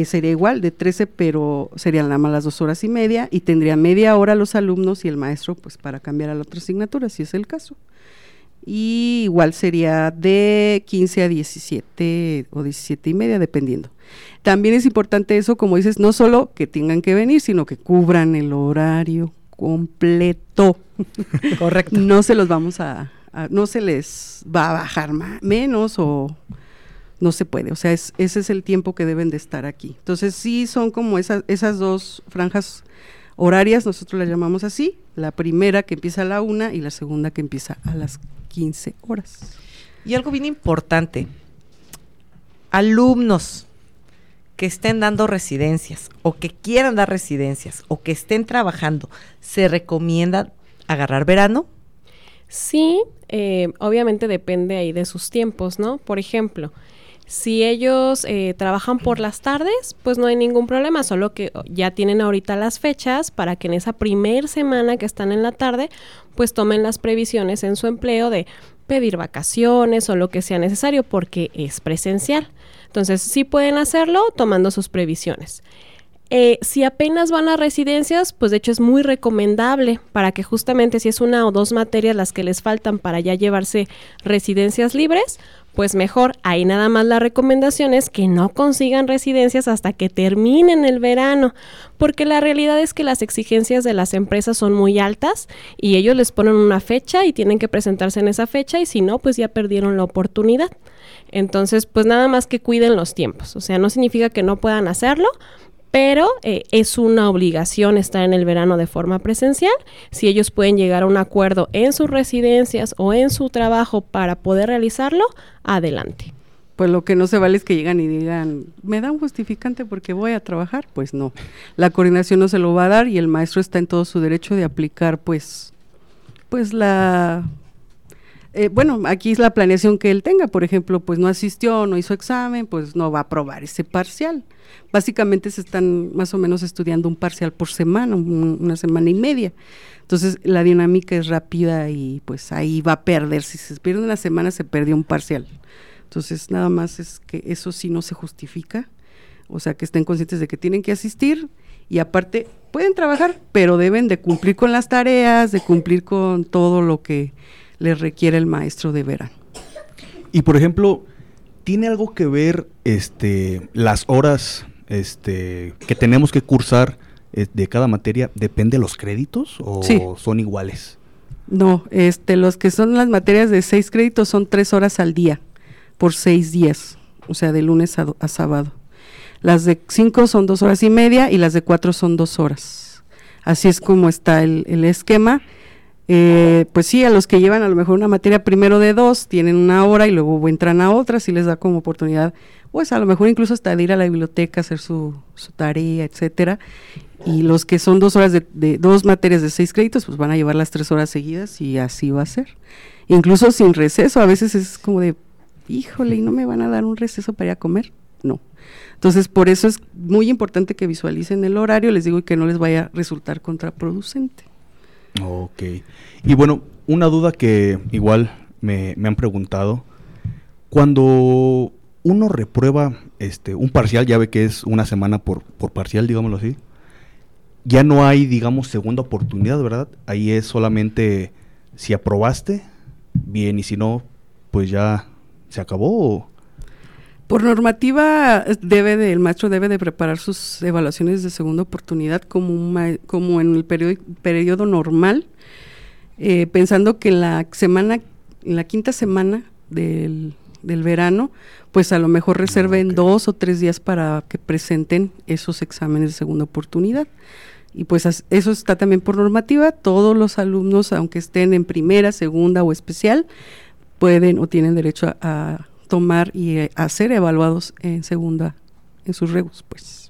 eh, sería igual, de 13, pero serían nada más las dos horas y media y tendría media hora los alumnos y el maestro pues para cambiar a la otra asignatura, si es el caso. Y igual sería de 15 a 17 o 17 y media, dependiendo. También es importante eso, como dices, no solo que tengan que venir, sino que cubran el horario completo. Correcto. (laughs) No se los vamos a, a- no se les va a bajar ma- menos o no se puede. O sea, es, ese es el tiempo que deben de estar aquí. Entonces, sí son como esas, esas dos franjas horarias, nosotros las llamamos así. La primera que empieza a la una y la segunda que empieza a las 15 horas. Y algo bien importante, alumnos que estén dando residencias o que quieran dar residencias o que estén trabajando, ¿se recomienda agarrar verano? Sí, eh, obviamente depende ahí de sus tiempos, ¿no? Por ejemplo, si ellos eh, trabajan por las tardes, pues no hay ningún problema, solo que ya tienen ahorita las fechas para que en esa primer semana que están en la tarde, pues tomen las previsiones en su empleo de pedir vacaciones o lo que sea necesario porque es presencial. Entonces, sí pueden hacerlo tomando sus previsiones. Eh, si apenas van a residencias, pues de hecho es muy recomendable para que justamente si es una o dos materias las que les faltan para ya llevarse residencias libres, pues mejor. Ahí nada más la recomendación es que no consigan residencias hasta que terminen el verano, porque la realidad es que las exigencias de las empresas son muy altas y ellos les ponen una fecha y tienen que presentarse en esa fecha y si no, pues ya perdieron la oportunidad. Entonces, pues nada más que cuiden los tiempos. O sea, no significa que no puedan hacerlo, pero eh, es una obligación estar en el verano de forma presencial. Si ellos pueden llegar a un acuerdo en sus residencias o en su trabajo para poder realizarlo, adelante. Pues lo que no se vale es que llegan y digan, ¿me da un justificante porque voy a trabajar? Pues no. La coordinación no se lo va a dar y el maestro está en todo su derecho de aplicar, pues, pues la eh, bueno, aquí es la planeación que él tenga, por ejemplo, pues no asistió, no hizo examen, pues no va a aprobar ese parcial. Básicamente se están más o menos estudiando un parcial por semana, una semana y media. Entonces la dinámica es rápida y pues ahí va a perder. Si se pierde una semana se perdió un parcial. Entonces nada más es que eso sí no se justifica. O sea, que estén conscientes de que tienen que asistir y aparte pueden trabajar, pero deben de cumplir con las tareas, de cumplir con todo lo que le requiere el maestro de verano. Y por ejemplo, ¿tiene algo que ver este las horas este que tenemos que cursar eh, de cada materia depende de los créditos o son iguales? No, este los que son las materias de seis créditos son tres horas al día por seis días, o sea, de lunes a, sábado. Las de cinco son dos horas y media y las de cuatro son dos horas. Así es como está el, el esquema eh, pues sí, a los que llevan a lo mejor una materia primero de dos, tienen una hora y luego entran a otra, si les da como oportunidad, pues a lo mejor incluso hasta de ir a la biblioteca, hacer su, tarea, etcétera. Y los que son dos horas de, dos materias de seis créditos, pues van a llevar las tres horas seguidas y así va a ser. Incluso sin receso, a veces es como de, híjole, ¿y no me van a dar un receso para ir a comer? No. Entonces, por eso es muy importante que visualicen el horario, les digo, y que no les vaya a resultar contraproducente. Ok. Y bueno, una duda que igual me, han preguntado. Cuando uno reprueba este, un parcial, ya ve que es una semana por, por parcial, digámoslo así, ya no hay, digamos, segunda oportunidad, ¿verdad? Ahí es solamente si aprobaste, bien, y si no, pues ya se acabó. Por normativa, debe de, el maestro debe de preparar sus evaluaciones de segunda oportunidad como, un como en el periodo, periodo normal, eh, pensando que la semana, en la quinta semana del, verano, pues a lo mejor reserven dos o tres días para que presenten esos exámenes de segunda oportunidad. Y pues eso está también por normativa, todos los alumnos, aunque estén en primera, segunda o especial, pueden o tienen derecho a tomar y eh, hacer evaluados en segunda, en sus regos, pues.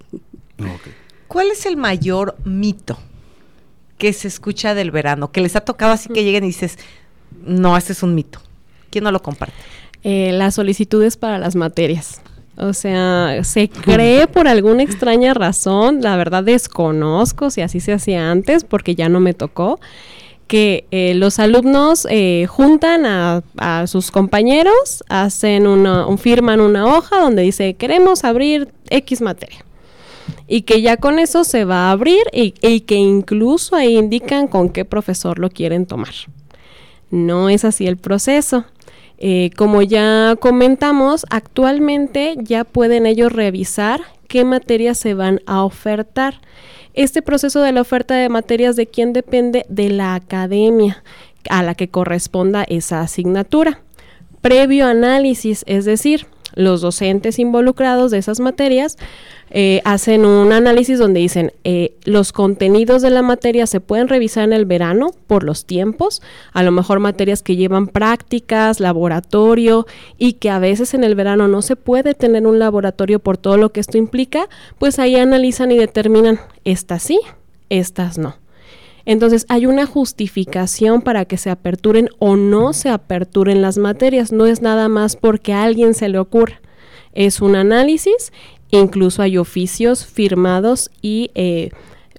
¿Cuál es el mayor mito que se escucha del verano? Que les ha tocado así que lleguen y dices, no, este es un mito. ¿Quién no lo comparte? Eh, las solicitudes para las materias. O sea, se (laughs) cree por alguna extraña razón, la verdad desconozco si así se hacía antes, porque ya no me tocó, que eh, los alumnos eh, juntan a, sus compañeros, hacen una, un, firman una hoja donde dice queremos abrir X materia. Y que ya con eso se va a abrir y, que incluso ahí indican con qué profesor lo quieren tomar. No es así el proceso. Eh, como ya comentamos, actualmente ya pueden ellos revisar qué materias se van a ofertar. Este proceso de la oferta de materias de quién depende de la academia a la que corresponda esa asignatura. Previo análisis, es decir, los docentes involucrados de esas materias eh, hacen un análisis donde dicen eh, los contenidos de la materia se pueden revisar en el verano por los tiempos, a lo mejor materias que llevan prácticas, laboratorio y que a veces en el verano no se puede tener un laboratorio por todo lo que esto implica, pues ahí analizan y determinan estas sí, estas no. Entonces hay una justificación para que se aperturen o no se aperturen las materias, no es nada más porque a alguien se le ocurra. Es un análisis Incluso hay oficios firmados y eh,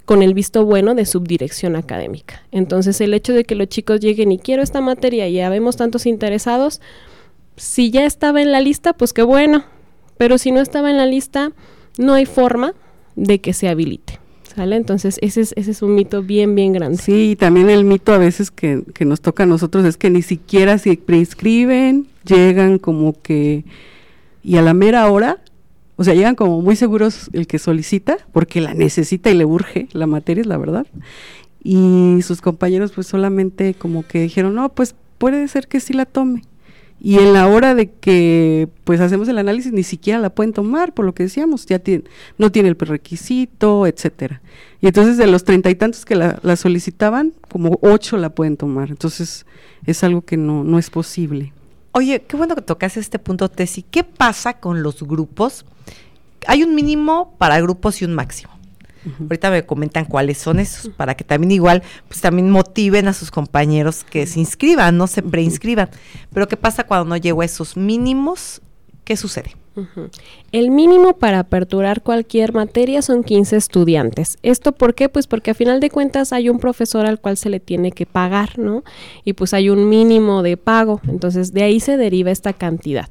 con el visto bueno de subdirección académica. Entonces el hecho de que los chicos lleguen y quiero esta materia y ya vemos tantos interesados, si ya estaba en la lista, pues qué bueno. Pero si no estaba en la lista, no hay forma de que se habilite. ¿Sale? Entonces, ese es, ese es un mito bien, bien grande. Sí, y también el mito a veces que, nos toca a nosotros es que ni siquiera se prescriben, llegan como que, y a la mera hora, o sea, llegan como muy seguros el que solicita, porque la necesita y le urge la materia, es la verdad. Y sus compañeros pues solamente como que dijeron, no, pues puede ser que sí la tome. Y en la hora de que pues hacemos el análisis ni siquiera la pueden tomar, por lo que decíamos, ya tiene, no tiene el prerequisito, etcétera. Y entonces de los treinta y tantos que la, solicitaban, como ocho la pueden tomar. Entonces es algo que no, no es posible. Oye, qué bueno que tocas este punto, Tessy. ¿Qué pasa con los grupos? Hay un mínimo para grupos y un máximo. Uh -huh. Ahorita me comentan cuáles son esos, para que también igual, pues también motiven a sus compañeros que se inscriban, no se preinscriban. Pero ¿qué pasa cuando no llego a esos mínimos? ¿Qué sucede? Uh -huh. El mínimo para aperturar cualquier materia son 15 estudiantes. ¿Esto por qué? Pues porque a final de cuentas hay un profesor al cual se le tiene que pagar, ¿no? Y pues hay un mínimo de pago. Entonces de ahí se deriva esta cantidad.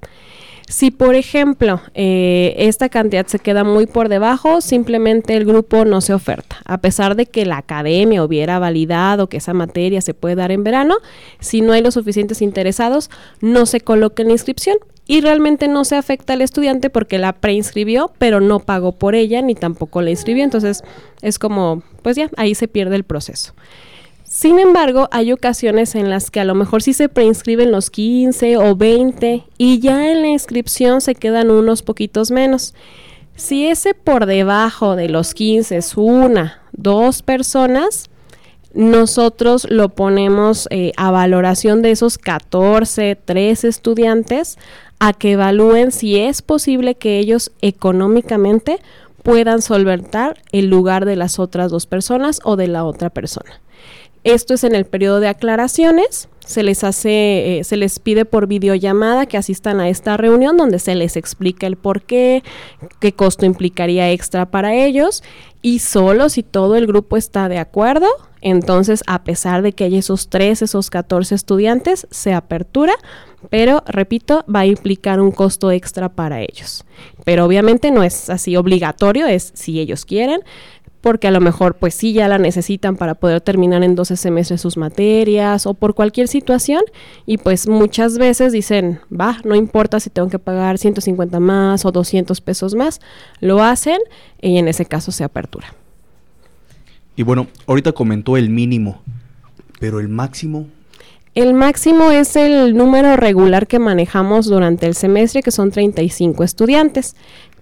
Si, por ejemplo, eh, esta cantidad se queda muy por debajo, simplemente el grupo no se oferta. A pesar de que la academia hubiera validado que esa materia se puede dar en verano, si no hay los suficientes interesados, no se coloca en la inscripción y realmente no se afecta al estudiante porque la preinscribió, pero no pagó por ella ni tampoco la inscribió. Entonces, es como, pues ya, ahí se pierde el proceso. Sin embargo, hay ocasiones en las que a lo mejor sí se preinscriben los 15 o 20 y ya en la inscripción se quedan unos poquitos menos. Si ese por debajo de los 15 es una, dos personas, nosotros lo ponemos eh, a valoración de esos 14, 13 estudiantes a que evalúen si es posible que ellos económicamente puedan solventar el lugar de las otras dos personas o de la otra persona. Esto es en el periodo de aclaraciones. Se les hace, eh, se les pide por videollamada que asistan a esta reunión donde se les explica el por qué, qué costo implicaría extra para ellos y solo si todo el grupo está de acuerdo, entonces a pesar de que hay esos 13, esos 14 estudiantes, se apertura, pero repito, va a implicar un costo extra para ellos. Pero obviamente no es así obligatorio, es si ellos quieren porque a lo mejor pues sí ya la necesitan para poder terminar en 12 semestres sus materias o por cualquier situación y pues muchas veces dicen, va, no importa si tengo que pagar 150 más o 200 pesos más, lo hacen y en ese caso se apertura. Y bueno, ahorita comentó el mínimo, pero el máximo el máximo es el número regular que manejamos durante el semestre, que son 35 estudiantes.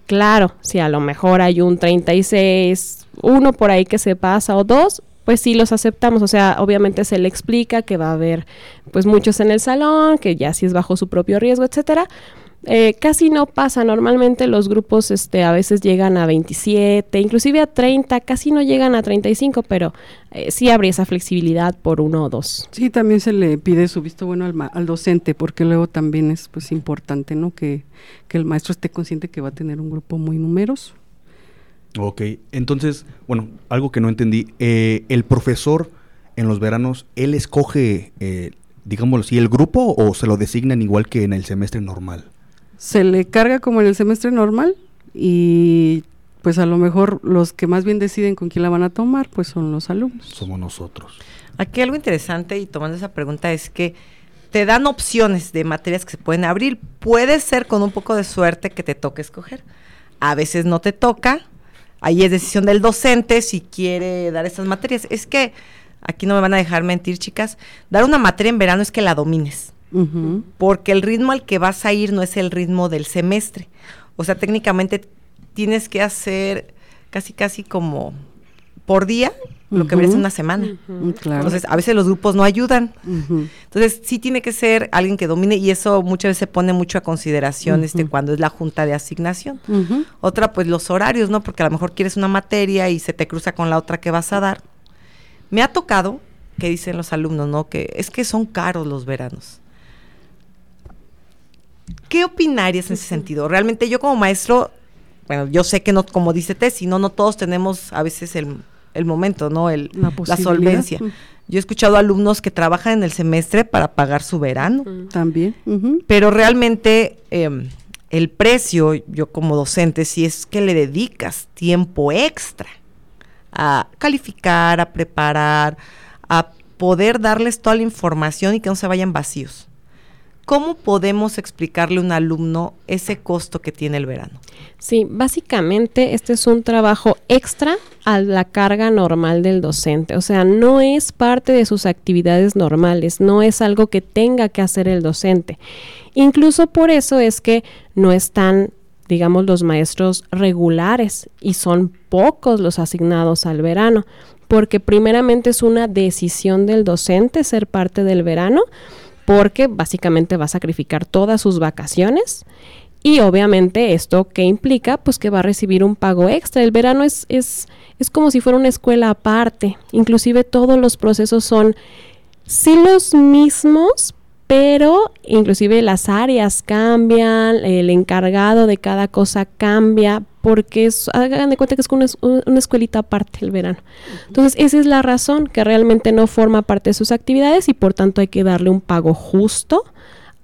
Claro, si a lo mejor hay un 36, uno por ahí que se pasa o dos, pues sí los aceptamos, o sea, obviamente se le explica que va a haber pues muchos en el salón, que ya si es bajo su propio riesgo, etcétera. Eh, casi no pasa, normalmente los grupos este, a veces llegan a 27, inclusive a 30, casi no llegan a 35, pero eh, sí habría esa flexibilidad por uno o dos. Sí, también se le pide su visto bueno al, al docente, porque luego también es pues importante, ¿no? Que, que el maestro esté consciente que va a tener un grupo muy numeroso. Ok, entonces, bueno, algo que no entendí, eh, el profesor en los veranos, él escoge, eh, digámoslo así, el grupo o se lo designan igual que en el semestre normal? Se le carga como en el semestre normal y pues a lo mejor los que más bien deciden con quién la van a tomar, pues son los alumnos. Somos nosotros. Aquí algo interesante y tomando esa pregunta es que te dan opciones de materias que se pueden abrir. Puede ser con un poco de suerte que te toque escoger. A veces no te toca, ahí es decisión del docente si quiere dar estas materias. Es que, aquí no me van a dejar mentir, chicas, dar una materia en verano es que la domines. Uh -huh. Porque el ritmo al que vas a ir no es el ritmo del semestre. O sea, técnicamente tienes que hacer casi, casi como por día lo uh -huh. que merece una semana. Uh -huh. claro. Entonces, a veces los grupos no ayudan. Entonces, sí tiene que ser alguien que domine y eso muchas veces se pone mucho a consideración este cuando es la junta de asignación. Otra, pues los horarios, ¿no? Porque a lo mejor quieres una materia y se te cruza con la otra que vas a dar. Me ha tocado que dicen los alumnos, ¿no? Que es que son caros los veranos. ¿Qué opinarías en ese sentido? Realmente yo como maestro, bueno, yo sé que no, como dice Tessy, no, no todos tenemos a veces el, el momento, ¿no? El, la, la, solvencia. Yo he escuchado alumnos que trabajan en el semestre para pagar su verano. También. Uh -huh. Pero realmente eh, el precio, yo como docente, si es que le dedicas tiempo extra a calificar, a preparar, a poder darles toda la información y que no se vayan vacíos. ¿Cómo podemos explicarle a un alumno ese costo que tiene el verano? Sí, básicamente este es un trabajo extra a la carga normal del docente, o sea, no es parte de sus actividades normales, no es algo que tenga que hacer el docente. Incluso por eso es que no están, digamos, los maestros regulares y son pocos los asignados al verano, porque primeramente es una decisión del docente ser parte del verano, porque básicamente va a sacrificar todas sus vacaciones y obviamente esto que implica pues que va a recibir un pago extra. El verano es, es, es como si fuera una escuela aparte. Inclusive todos los procesos son sí los mismos, pero inclusive las áreas cambian, el encargado de cada cosa cambia, porque es, hagan de cuenta que es una, una escuelita aparte el verano. Entonces, esa es la razón, que realmente no forma parte de sus actividades y por tanto hay que darle un pago justo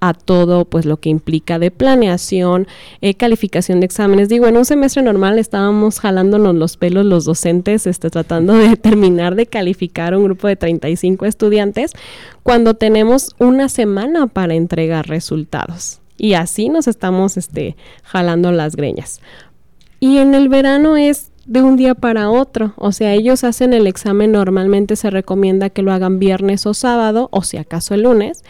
a todo pues lo que implica de planeación, eh, calificación de exámenes. Digo, en un semestre normal estábamos jalándonos los pelos los docentes, este, tratando de (laughs) terminar de calificar un grupo de 35 estudiantes cuando tenemos una semana para entregar resultados. Y así nos estamos este, jalando las greñas. Y en el verano es de un día para otro. O sea, ellos hacen el examen, normalmente se recomienda que lo hagan viernes o sábado, o si acaso el lunes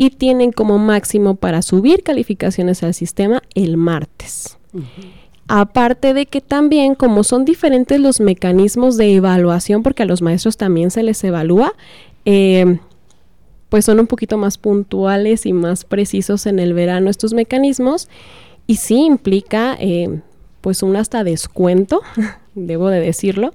y tienen como máximo para subir calificaciones al sistema el martes. Aparte de que también, como son diferentes los mecanismos de evaluación, porque a los maestros también se les evalúa, eh, pues son un poquito más puntuales y más precisos en el verano estos mecanismos. Y sí implica, eh, pues, un hasta descuento, (laughs) debo de decirlo,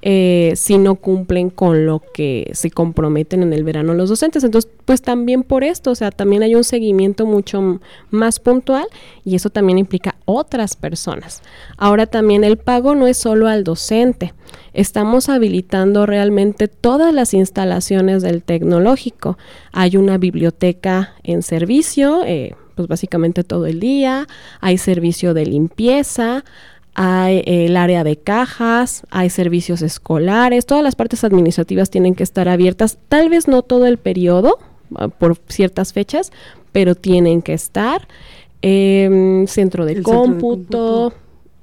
eh, si no cumplen con lo que se comprometen en el verano los docentes. Entonces, pues también por esto, o sea, también hay un seguimiento mucho más puntual y eso también implica otras personas. Ahora también el pago no es solo al docente, estamos habilitando realmente todas las instalaciones del tecnológico. Hay una biblioteca en servicio, eh, pues básicamente todo el día, hay servicio de limpieza, hay el área de cajas, hay servicios escolares, todas las partes administrativas tienen que estar abiertas, tal vez no todo el periodo, ah, por ciertas fechas, pero tienen que estar. Em, centro de cómputo,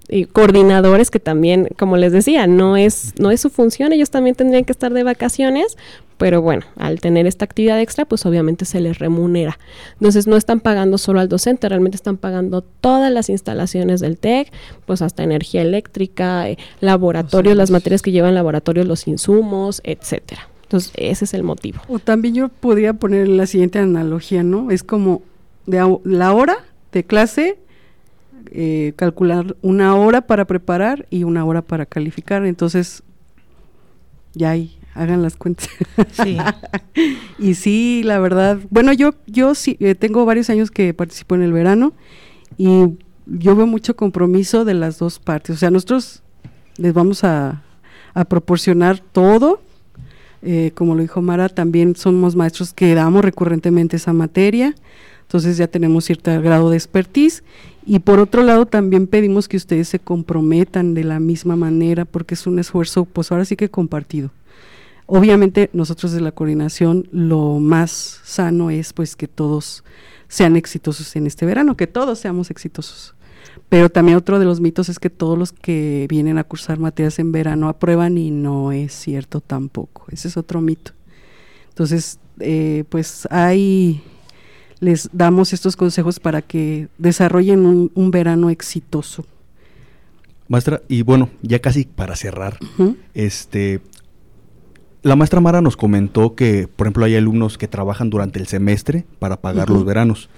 y coordinadores que también, como les decía, no es, no es su función, ellos también tendrían que estar de vacaciones, pero bueno, al tener esta actividad extra, pues obviamente se les remunera. Entonces no están pagando solo al docente, realmente están pagando todas las instalaciones del TEC, pues hasta energía eléctrica, eh, laboratorios, las materias que llevan laboratorios, los insumos, etcétera. Entonces, ese es el motivo. O también yo podría poner la siguiente analogía, ¿no? Es como de la hora de clase, eh, calcular una hora para preparar y una hora para calificar. Entonces, ya hay hagan las cuentas. Sí. (laughs) y sí, la verdad, bueno, yo yo sí eh, tengo varios años que participo en el verano y yo veo mucho compromiso de las dos partes. O sea, nosotros les vamos a, proporcionar todo. Eh, como lo dijo Mara, también somos maestros que damos recurrentemente esa materia. Entonces ya tenemos cierto grado de expertise. Y por otro lado, también pedimos que ustedes se comprometan de la misma manera, porque es un esfuerzo, pues ahora sí que compartido. Obviamente nosotros de la coordinación lo más sano es pues que todos sean exitosos en este verano, que todos seamos exitosos. Pero también otro de los mitos es que todos los que vienen a cursar materias en verano aprueban y no es cierto tampoco. Ese es otro mito. Entonces, eh, pues hay, les damos estos consejos para que desarrollen un, verano exitoso. Maestra, y bueno, ya casi para cerrar, este, la maestra Mara nos comentó que, por ejemplo, hay alumnos que trabajan durante el semestre para pagar los veranos.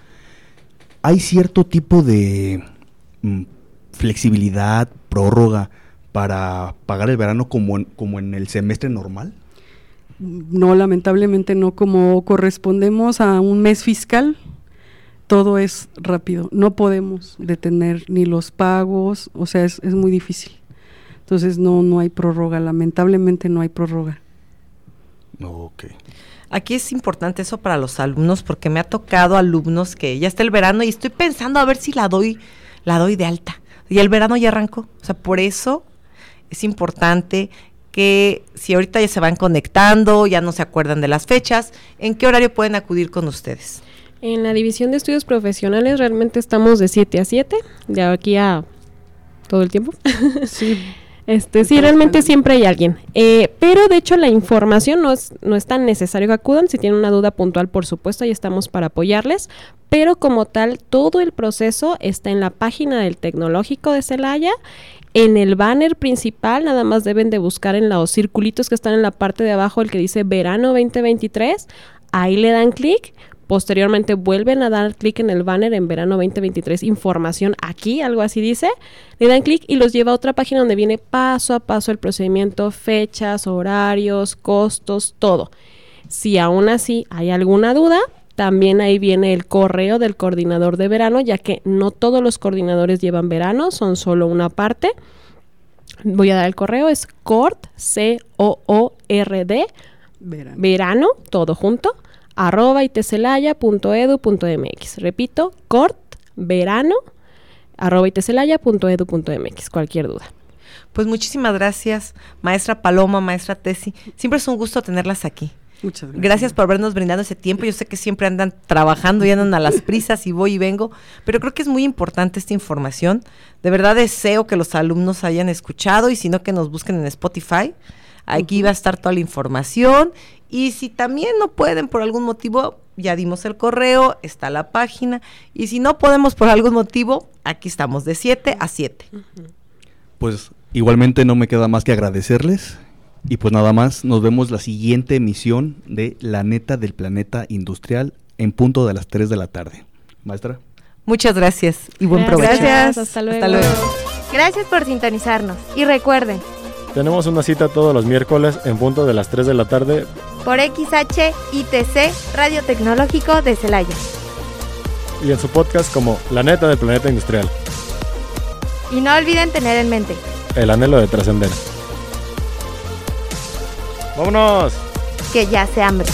¿Hay cierto tipo de mm, flexibilidad, prórroga para pagar el verano como en, como en el semestre normal? No, lamentablemente no. Como correspondemos a un mes fiscal, todo es rápido. No podemos detener ni los pagos, o sea, es, es muy difícil. Entonces no, no hay prórroga, lamentablemente no hay prórroga. Ok. Aquí es importante eso para los alumnos porque me ha tocado alumnos que ya está el verano y estoy pensando a ver si la doy, la doy de alta. Y el verano ya arrancó. O sea, por eso es importante que si ahorita ya se van conectando, ya no se acuerdan de las fechas, ¿en qué horario pueden acudir con ustedes? En la división de estudios profesionales realmente estamos de 7 a 7, de aquí a todo el tiempo. Sí. (laughs) Este, sí, realmente siempre hay alguien. Eh, pero de hecho la información no es, no es tan necesario que acudan. Si tienen una duda puntual, por supuesto, ahí estamos para apoyarles. Pero como tal, todo el proceso está en la página del Tecnológico de Celaya. En el banner principal, nada más deben de buscar en los circulitos que están en la parte de abajo el que dice verano 2023. Ahí le dan clic. Posteriormente vuelven a dar clic en el banner en verano 2023, información aquí, algo así dice. Le dan clic y los lleva a otra página donde viene paso a paso el procedimiento, fechas, horarios, costos, todo. Si aún así hay alguna duda, también ahí viene el correo del coordinador de verano, ya que no todos los coordinadores llevan verano, son solo una parte. Voy a dar el correo, es CORD, C-O-O-R-D, Verán. verano, todo junto, arroba itecelaya.edu.mx. Repito, cort, verano, arroba itecelaya.edu.mx. Cualquier duda. Pues muchísimas gracias, maestra Paloma, maestra Tesi. Siempre es un gusto tenerlas aquí. Muchas gracias. Gracias por habernos brindado ese tiempo. Yo sé que siempre andan trabajando y andan a las prisas y voy y vengo, pero creo que es muy importante esta información. De verdad deseo que los alumnos hayan escuchado y si no que nos busquen en Spotify. Aquí va a estar toda la información y si también no pueden por algún motivo, ya dimos el correo, está la página y si no podemos por algún motivo, aquí estamos de 7 a 7. Pues igualmente no me queda más que agradecerles. Y pues nada más, nos vemos la siguiente emisión de La Neta del Planeta Industrial en punto de las 3 de la tarde. Maestra. Muchas gracias y buen provecho. Gracias. Hasta luego. Hasta luego. Gracias por sintonizarnos y recuerden, Tenemos una cita todos los miércoles en punto de las 3 de la tarde. por XH ITC Radio Tecnológico de Celaya. y en su podcast como La neta del planeta industrial, Y no olviden tener en mente, el anhelo de trascender. ¡Vámonos! que ya se hambre.